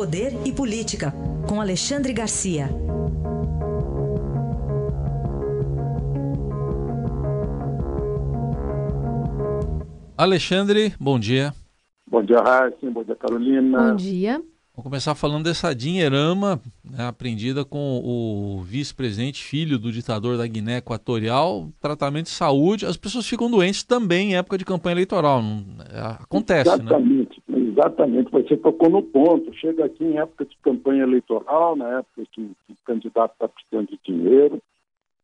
Poder e Política, com Alexandre Garcia. Alexandre, bom dia. Bom dia, Raíssa. Bom dia, Carolina. Bom dia. Vamos começar falando dessa dinheirama né, apreendida com o vice-presidente, filho do ditador da Guiné Equatorial, tratamento de saúde. As pessoas ficam doentes também em época de campanha eleitoral. Não, é, acontece, exatamente, né? Exatamente, você tocou no ponto. Chega aqui em época de campanha eleitoral, na época que o candidato está precisando de dinheiro,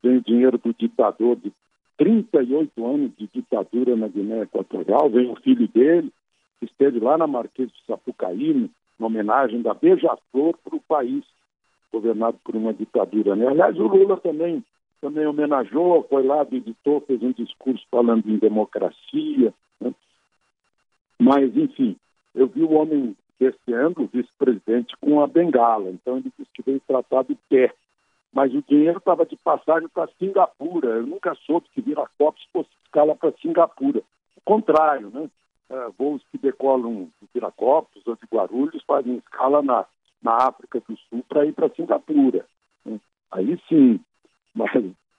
vem o dinheiro do ditador de 38 anos de ditadura na Guiné Equatorial, vem o filho dele, que esteve lá na Marquês de Sapucaí, uma homenagem da Beija-Flor para o país governado por uma ditadura. Né? Aliás, o Lula também, também homenageou, foi lá, visitou, fez um discurso falando em democracia. Né? Mas, enfim, eu vi o homem descendo, o vice-presidente, com a bengala. Então, ele disse que veio tratar do pé. Mas o dinheiro estava de passagem para Singapura. Eu nunca soube que Viracopos fosse escala para Singapura. O contrário, né? uh, voos que decolam de Viracopos ou de Guarulhos fazem escala na, na África do Sul para ir para Singapura. Né? Aí sim, mas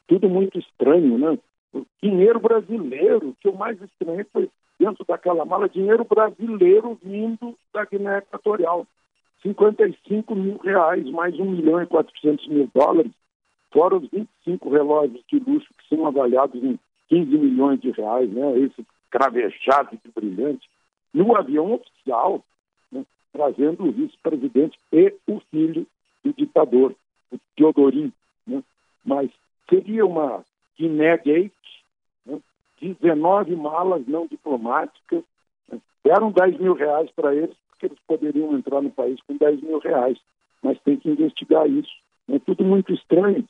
tudo muito estranho, né? O dinheiro brasileiro, o que eu mais estranhei foi dentro daquela mala, dinheiro brasileiro vindo da Guiné Equatorial. 55 mil reais, mais 1 milhão e 400 mil dólares, fora os 25 relógios de luxo que são avaliados em 15 milhões de reais, né? Esse cravejado de brilhante, no avião oficial, né, trazendo o vice-presidente e o filho do ditador, o Teodorim. Né? Mas seria uma Guiné Gate? 19 malas não diplomáticas, né? deram 10 mil reais para eles, porque eles poderiam entrar no país com 10 mil reais. Mas tem que investigar isso. É tudo muito estranho.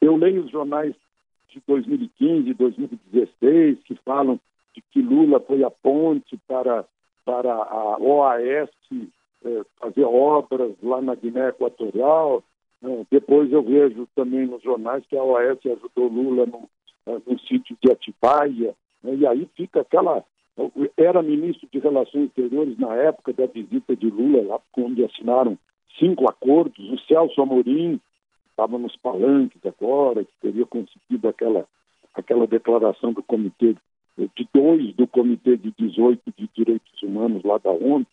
Eu leio os jornais de 2015, 2016, que falam de que Lula foi a ponte para, para a OAS eh, fazer obras lá na Guiné Equatorial. Né? Depois eu vejo também nos jornais que a OAS ajudou Lula no, no sítio de Atibaia. Né? E aí fica aquela. Era ministro de Relações Exteriores na época da visita de Lula, lá onde assinaram cinco acordos. O Celso Amorim estava nos palanques agora, que teria conseguido aquela, aquela declaração do Comitê de dois do Comitê de 18 de Direitos Humanos lá da ONU.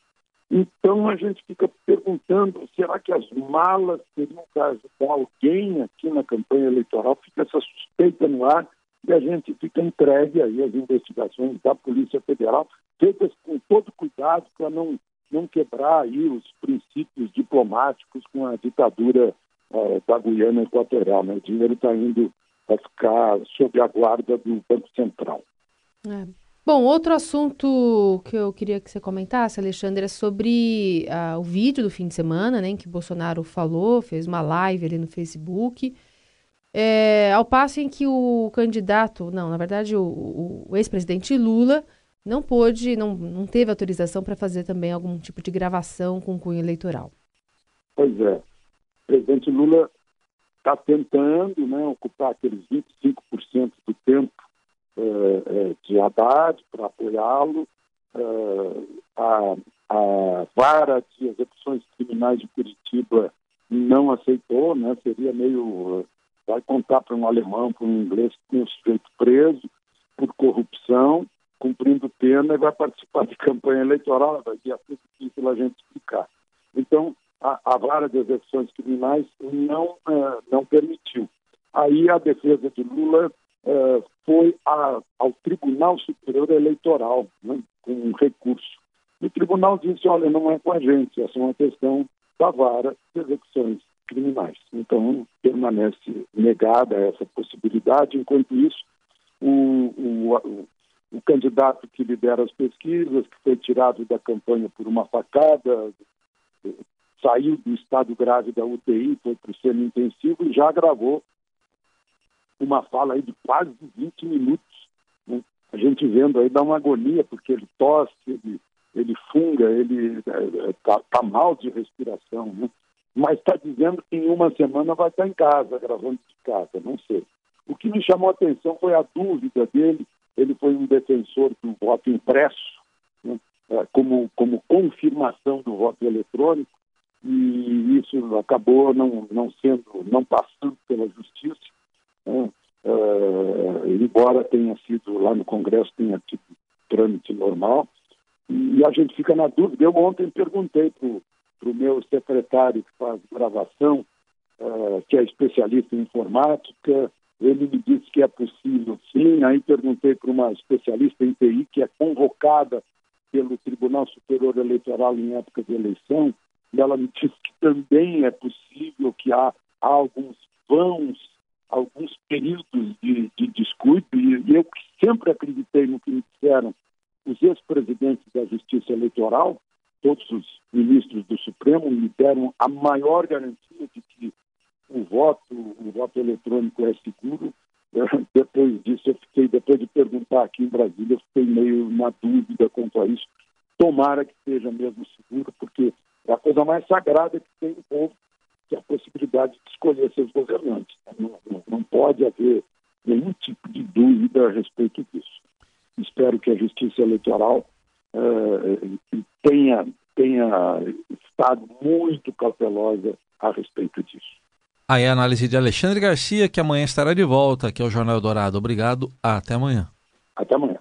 Então a gente fica perguntando, será que as malas teriam que ajudar alguém aqui na campanha eleitoral? Fica essa suspeita no ar e a gente fica entregue aí às investigações da Polícia Federal, feitas com todo cuidado para não, não quebrar aí os princípios diplomáticos com a ditadura uh, da Guiana Equatorial. Né? O dinheiro está indo para ficar sob a guarda do Banco Central. É. Bom, outro assunto que eu queria que você comentasse, Alexandre, é sobre uh, o vídeo do fim de semana, né, em que Bolsonaro falou, fez uma live ali no Facebook, é, ao passo em que o candidato, não, na verdade, o, o ex-presidente Lula não pôde, não, não teve autorização para fazer também algum tipo de gravação com cunho eleitoral. Pois é. O presidente Lula está tentando né, ocupar aqueles 25% do tempo eh, eh, de Haddad para apoiá-lo, eh, a, a vara de execuções criminais de Curitiba não aceitou, né? seria meio. Vai contar para um alemão, para um inglês que tem um sujeito preso por corrupção, cumprindo pena e vai participar de campanha eleitoral, vai ser difícil a gente explicar. Então, a, a vara de execuções criminais não, uh, não permitiu. Aí a defesa de Lula uh, foi a, ao Tribunal Superior Eleitoral, né, com um recurso. E o tribunal disse: olha, não é com a gente, essa é uma questão da vara de execuções criminais. Então, permanece negada essa possibilidade. Enquanto isso, o, o, o, candidato que lidera as pesquisas, que foi tirado da campanha por uma facada, saiu do estado grave da UTI, foi para o semi-intensivo e já gravou uma fala aí de quase 20 minutos. Né? A gente vendo aí dá uma agonia, porque ele tosse, ele, ele funga, ele está é, tá, tá mal de respiração, né? Mas está dizendo que em uma semana vai estar em casa, gravando de casa, não sei. O que me chamou a atenção foi a dúvida dele, ele foi um defensor do voto impresso, né? É, como, como confirmação do voto eletrônico, e isso acabou não, não sendo, não passando pela justiça, né? uh, embora tenha sido lá no Congresso tenha tido trâmite normal, e a gente fica na dúvida. Eu ontem perguntei para o meu secretário que faz gravação, uh, que é especialista em informática, ele me disse que é possível sim. Aí perguntei para uma especialista em TI, que é convocada pelo Tribunal Superior Eleitoral em época de eleição, e ela me disse que também é possível que há, há alguns vãos, alguns períodos de, de descuido, e eu sempre acreditei no que me disseram os ex-presidentes da Justiça Eleitoral, todos os ministros do Supremo, me deram a maior garantia de que o voto, o voto eletrônico é seguro. Depois disso, eu fiquei, depois de perguntar aqui em Brasília, eu fiquei meio na dúvida quanto a isso. Tomara que seja mesmo seguro, porque é a coisa mais sagrada que tem o povo, que é a possibilidade de escolher seus governantes. Não, não, não pode haver nenhum tipo de dúvida a respeito disso. Espero que a Justiça Eleitoral uh, tenha, tenha estado muito cautelosa a respeito disso. Aí a análise de Alexandre Garcia, que amanhã estará de volta aqui ao Jornal Dourado. Obrigado, até amanhã. Até amanhã.